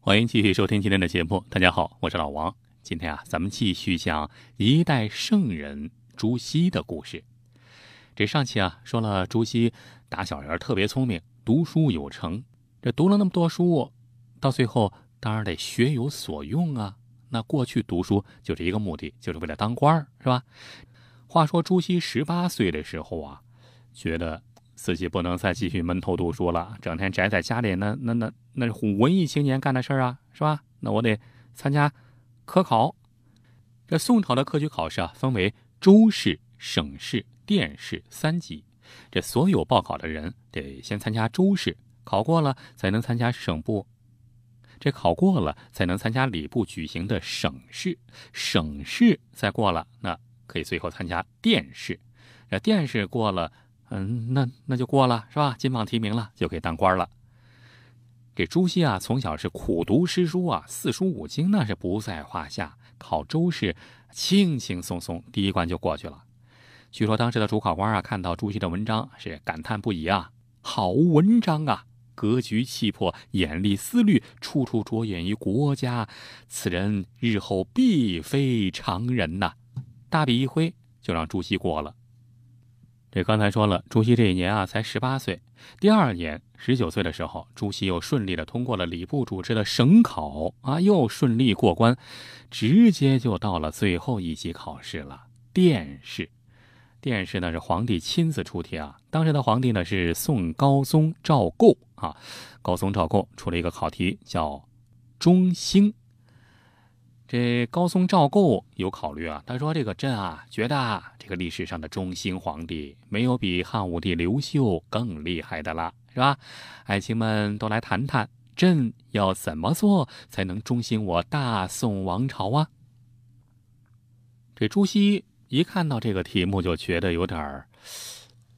欢迎继续收听今天的节目。大家好，我是老王。今天啊，咱们继续讲一代圣人朱熹的故事。这上期啊，说了朱熹打小人特别聪明，读书有成。这读了那么多书，到最后当然得学有所用啊。那过去读书就是一个目的，就是为了当官是吧？话说朱熹十八岁的时候啊，觉得。自己不能再继续闷头读书了，整天宅在家里，那那那那是文艺青年干的事儿啊，是吧？那我得参加科考。这宋朝的科举考试啊，分为州试、省试、殿试三级。这所有报考的人得先参加州试，考过了才能参加省部。这考过了才能参加礼部举行的省试，省试再过了，那可以最后参加殿试。这殿试过了。嗯，那那就过了是吧？金榜题名了，就可以当官了。这朱熹啊，从小是苦读诗书啊，四书五经那是不在话下。考周试轻轻松松，第一关就过去了。据说当时的主考官啊，看到朱熹的文章是感叹不已啊：“好文章啊，格局气魄，眼力思虑，处处着眼于国家，此人日后必非常人呐！”大笔一挥，就让朱熹过了。这刚才说了，朱熹这一年啊才十八岁。第二年十九岁的时候，朱熹又顺利的通过了礼部主持的省考啊，又顺利过关，直接就到了最后一级考试了——殿试。殿试呢是皇帝亲自出题啊，当时的皇帝呢是宋高宗赵构啊，高宗赵构出了一个考题叫“中兴”。这高宗赵构有考虑啊，他说：“这个朕啊，觉得这个历史上的中兴皇帝没有比汉武帝刘秀更厉害的了，是吧？爱卿们都来谈谈，朕要怎么做才能中兴我大宋王朝啊？”这朱熹一看到这个题目，就觉得有点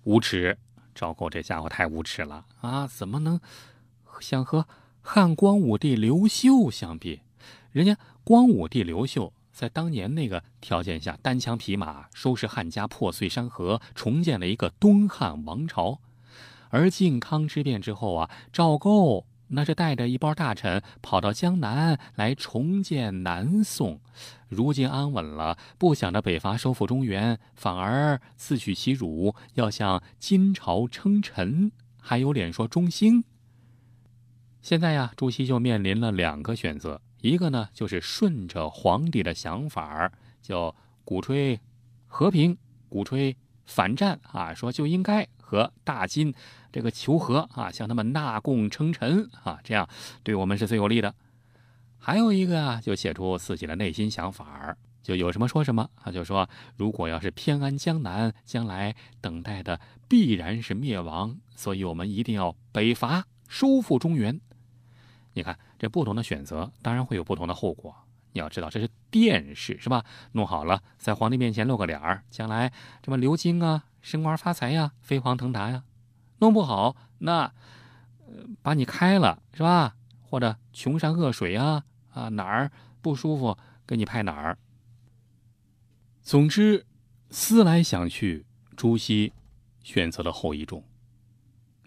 无耻。赵构这家伙太无耻了啊！怎么能想和汉光武帝刘秀相比？人家。光武帝刘秀在当年那个条件下，单枪匹马收拾汉家破碎山河，重建了一个东汉王朝。而靖康之变之后啊，赵构那是带着一帮大臣跑到江南来重建南宋。如今安稳了，不想着北伐收复中原，反而自取其辱，要向金朝称臣，还有脸说中兴？现在呀，朱熹就面临了两个选择。一个呢，就是顺着皇帝的想法就鼓吹和平，鼓吹反战啊，说就应该和大金这个求和啊，向他们纳贡称臣啊，这样对我们是最有利的。还有一个啊，就写出自己的内心想法就有什么说什么啊，就说如果要是偏安江南，将来等待的必然是灭亡，所以我们一定要北伐，收复中原。你看，这不同的选择当然会有不同的后果。你要知道，这是殿试，是吧？弄好了，在皇帝面前露个脸儿，将来这么流金啊，升官发财呀，飞黄腾达呀。弄不好，那把你开了，是吧？或者穷山恶水啊，啊哪儿不舒服，给你派哪儿。总之，思来想去，朱熹选择了后一种。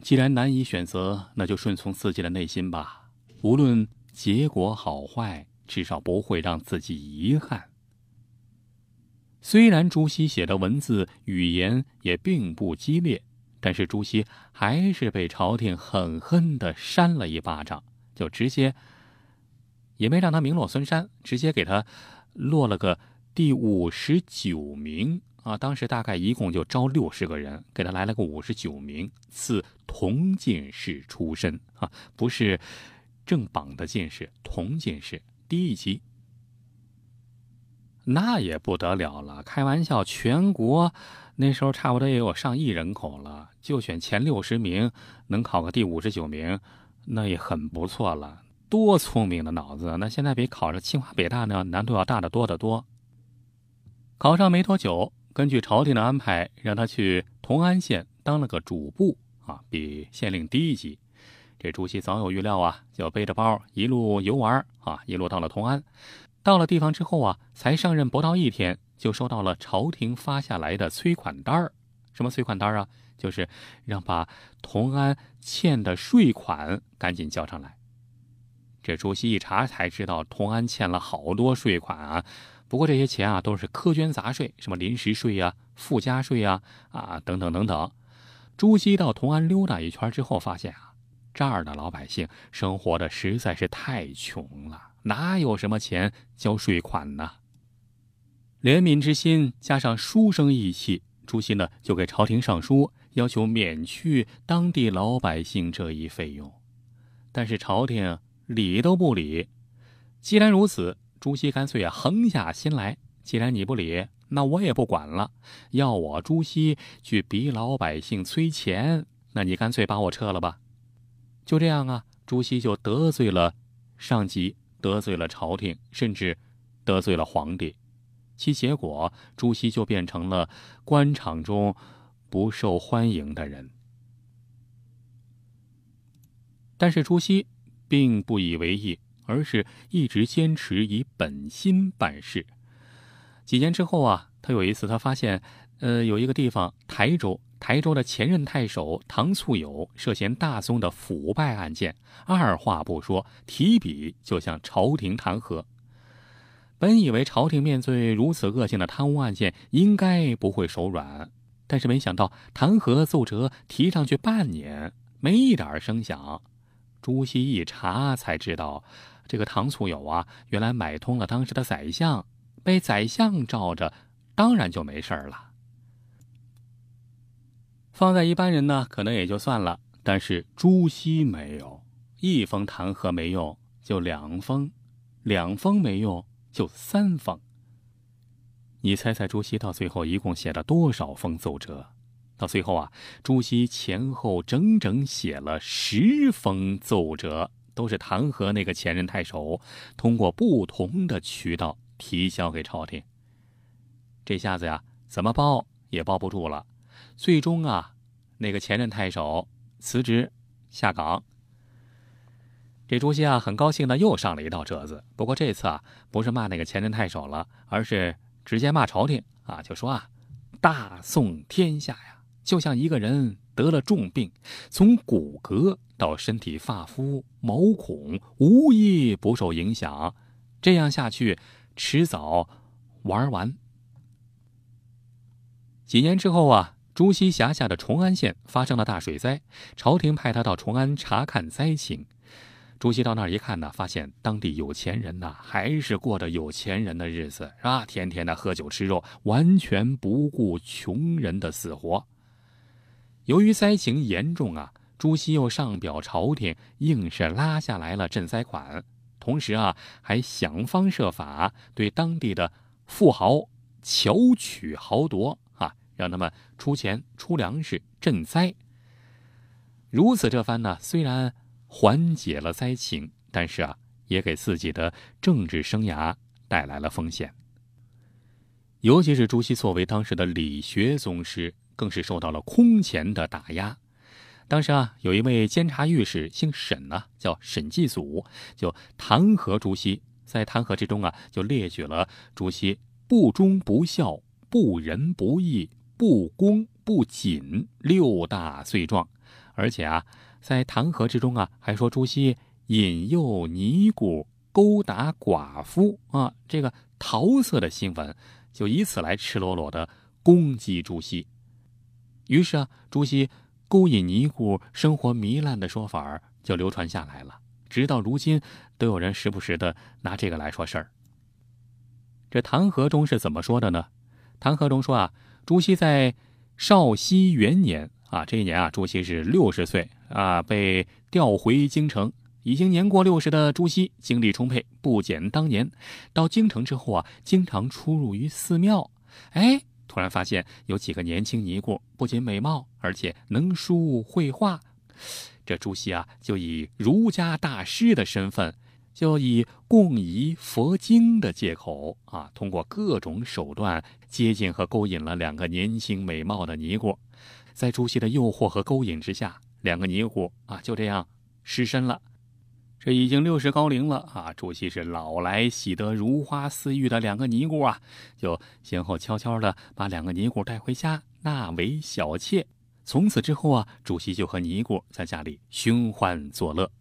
既然难以选择，那就顺从自己的内心吧。无论结果好坏，至少不会让自己遗憾。虽然朱熹写的文字语言也并不激烈，但是朱熹还是被朝廷狠狠的扇了一巴掌，就直接也没让他名落孙山，直接给他落了个第五十九名啊！当时大概一共就招六十个人，给他来了个五十九名，赐同进士出身啊，不是。正榜的进士，同进士，第一级，那也不得了了。开玩笑，全国那时候差不多也有上亿人口了，就选前六十名，能考个第五十九名，那也很不错了。多聪明的脑子！那现在比考上清华北大呢难度要大得多得多。考上没多久，根据朝廷的安排，让他去同安县当了个主簿啊，比县令低一级。这朱熹早有预料啊，就背着包一路游玩啊，一路到了同安。到了地方之后啊，才上任不到一天，就收到了朝廷发下来的催款单儿。什么催款单啊？就是让把同安欠的税款赶紧交上来。这朱熹一查才知道，同安欠了好多税款啊。不过这些钱啊，都是苛捐杂税，什么临时税呀、附加税呀、啊等等等等。朱熹到同安溜达一圈之后，发现啊，这儿的老百姓生活的实在是太穷了，哪有什么钱交税款呢？怜悯之心加上书生义气，朱熹呢就给朝廷上书，要求免去当地老百姓这一费用。但是朝廷。理都不理，既然如此，朱熹干脆啊横下心来。既然你不理，那我也不管了。要我朱熹去逼老百姓催钱，那你干脆把我撤了吧。就这样啊，朱熹就得罪了上级，得罪了朝廷，甚至得罪了皇帝。其结果，朱熹就变成了官场中不受欢迎的人。但是朱熹。并不以为意，而是一直坚持以本心办事。几年之后啊，他有一次他发现，呃，有一个地方台州，台州的前任太守唐簇友涉嫌大宗的腐败案件，二话不说，提笔就向朝廷弹劾。本以为朝廷面对如此恶性的贪污案件，应该不会手软，但是没想到弹劾奏折提上去半年，没一点声响。朱熹一查才知道，这个唐簇友啊，原来买通了当时的宰相，被宰相罩着，当然就没事了。放在一般人呢，可能也就算了，但是朱熹没有，一封弹劾没用，就两封，两封没用，就三封。你猜猜，朱熹到最后一共写了多少封奏折？到最后啊，朱熹前后整整写了十封奏折，都是弹劾那个前任太守，通过不同的渠道提交给朝廷。这下子呀，怎么包也包不住了。最终啊，那个前任太守辞职下岗。这朱熹啊，很高兴的又上了一道折子，不过这次啊，不是骂那个前任太守了，而是直接骂朝廷啊，就说啊，大宋天下呀。就像一个人得了重病，从骨骼到身体发肤毛孔，无一不受影响。这样下去，迟早玩完。几年之后啊，朱熹辖下的崇安县发生了大水灾，朝廷派他到崇安查看灾情。朱熹到那儿一看呢，发现当地有钱人呐，还是过着有钱人的日子，是吧？天天的喝酒吃肉，完全不顾穷人的死活。由于灾情严重啊，朱熹又上表朝廷，硬是拉下来了赈灾款，同时啊，还想方设法对当地的富豪巧取豪夺，让他们出钱出粮食赈灾。如此这番呢，虽然缓解了灾情，但是啊，也给自己的政治生涯带来了风险。尤其是朱熹作为当时的理学宗师。更是受到了空前的打压。当时啊，有一位监察御史姓沈呢，叫沈继祖，就弹劾朱熹。在弹劾之中啊，就列举了朱熹不忠不孝、不仁不义、不恭不谨六大罪状。而且啊，在弹劾之中啊，还说朱熹引诱尼姑、勾搭寡妇啊，这个桃色的新闻，就以此来赤裸裸的攻击朱熹。于是啊，朱熹勾引尼姑、生活糜烂的说法就流传下来了，直到如今都有人时不时的拿这个来说事儿。这弹劾中是怎么说的呢？弹劾中说啊，朱熹在绍熙元年啊，这一年啊，朱熹是六十岁啊，被调回京城。已经年过六十的朱熹精力充沛，不减当年。到京城之后啊，经常出入于寺庙。哎。突然发现有几个年轻尼姑，不仅美貌，而且能书会画。这朱熹啊，就以儒家大师的身份，就以供遗佛经的借口啊，通过各种手段接近和勾引了两个年轻美貌的尼姑。在朱熹的诱惑和勾引之下，两个尼姑啊就这样失身了。这已经六十高龄了啊！朱熹是老来喜得如花似玉的两个尼姑啊，就先后悄悄的把两个尼姑带回家，纳为小妾。从此之后啊，朱熹就和尼姑在家里寻欢作乐。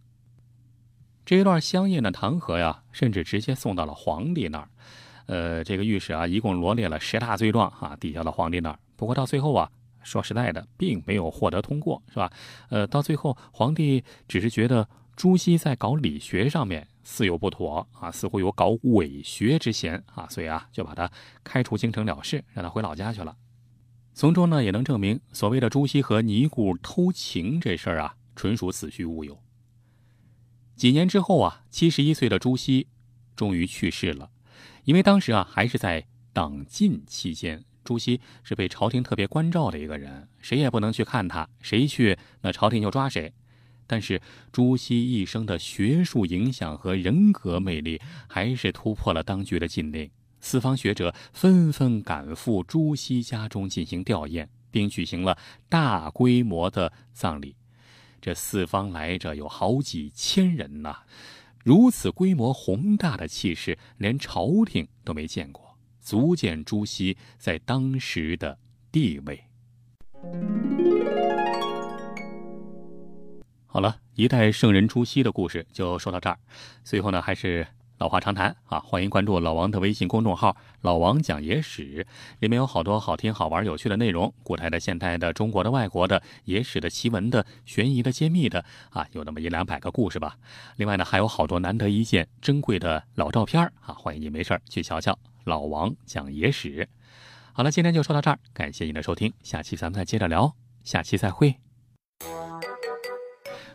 这一段香艳的弹劾呀，甚至直接送到了皇帝那儿。呃，这个御史啊，一共罗列了十大罪状啊，递交到皇帝那儿。不过到最后啊，说实在的，并没有获得通过，是吧？呃，到最后，皇帝只是觉得朱熹在搞理学上面似有不妥啊，似乎有搞伪学之嫌啊，所以啊，就把他开除京城了事，让他回老家去了。从中呢，也能证明所谓的朱熹和尼姑偷情这事儿啊，纯属子虚乌有。几年之后啊，七十一岁的朱熹终于去世了。因为当时啊，还是在党禁期间，朱熹是被朝廷特别关照的一个人，谁也不能去看他，谁去那朝廷就抓谁。但是朱熹一生的学术影响和人格魅力，还是突破了当局的禁令。四方学者纷纷赶赴朱熹家中进行吊唁，并举行了大规模的葬礼。这四方来者有好几千人呐，如此规模宏大的气势，连朝廷都没见过，足见朱熹在当时的地位。好了，一代圣人朱熹的故事就说到这儿，最后呢，还是。老话常谈啊，欢迎关注老王的微信公众号“老王讲野史”，里面有好多好听、好玩、有趣的内容，古代的、现代的、中国的、外国的、野史的、奇闻的、悬疑的、揭秘的啊，有那么一两百个故事吧。另外呢，还有好多难得一见、珍贵的老照片啊，欢迎你没事去瞧瞧。老王讲野史，好了，今天就说到这儿，感谢您的收听，下期咱们再接着聊，下期再会。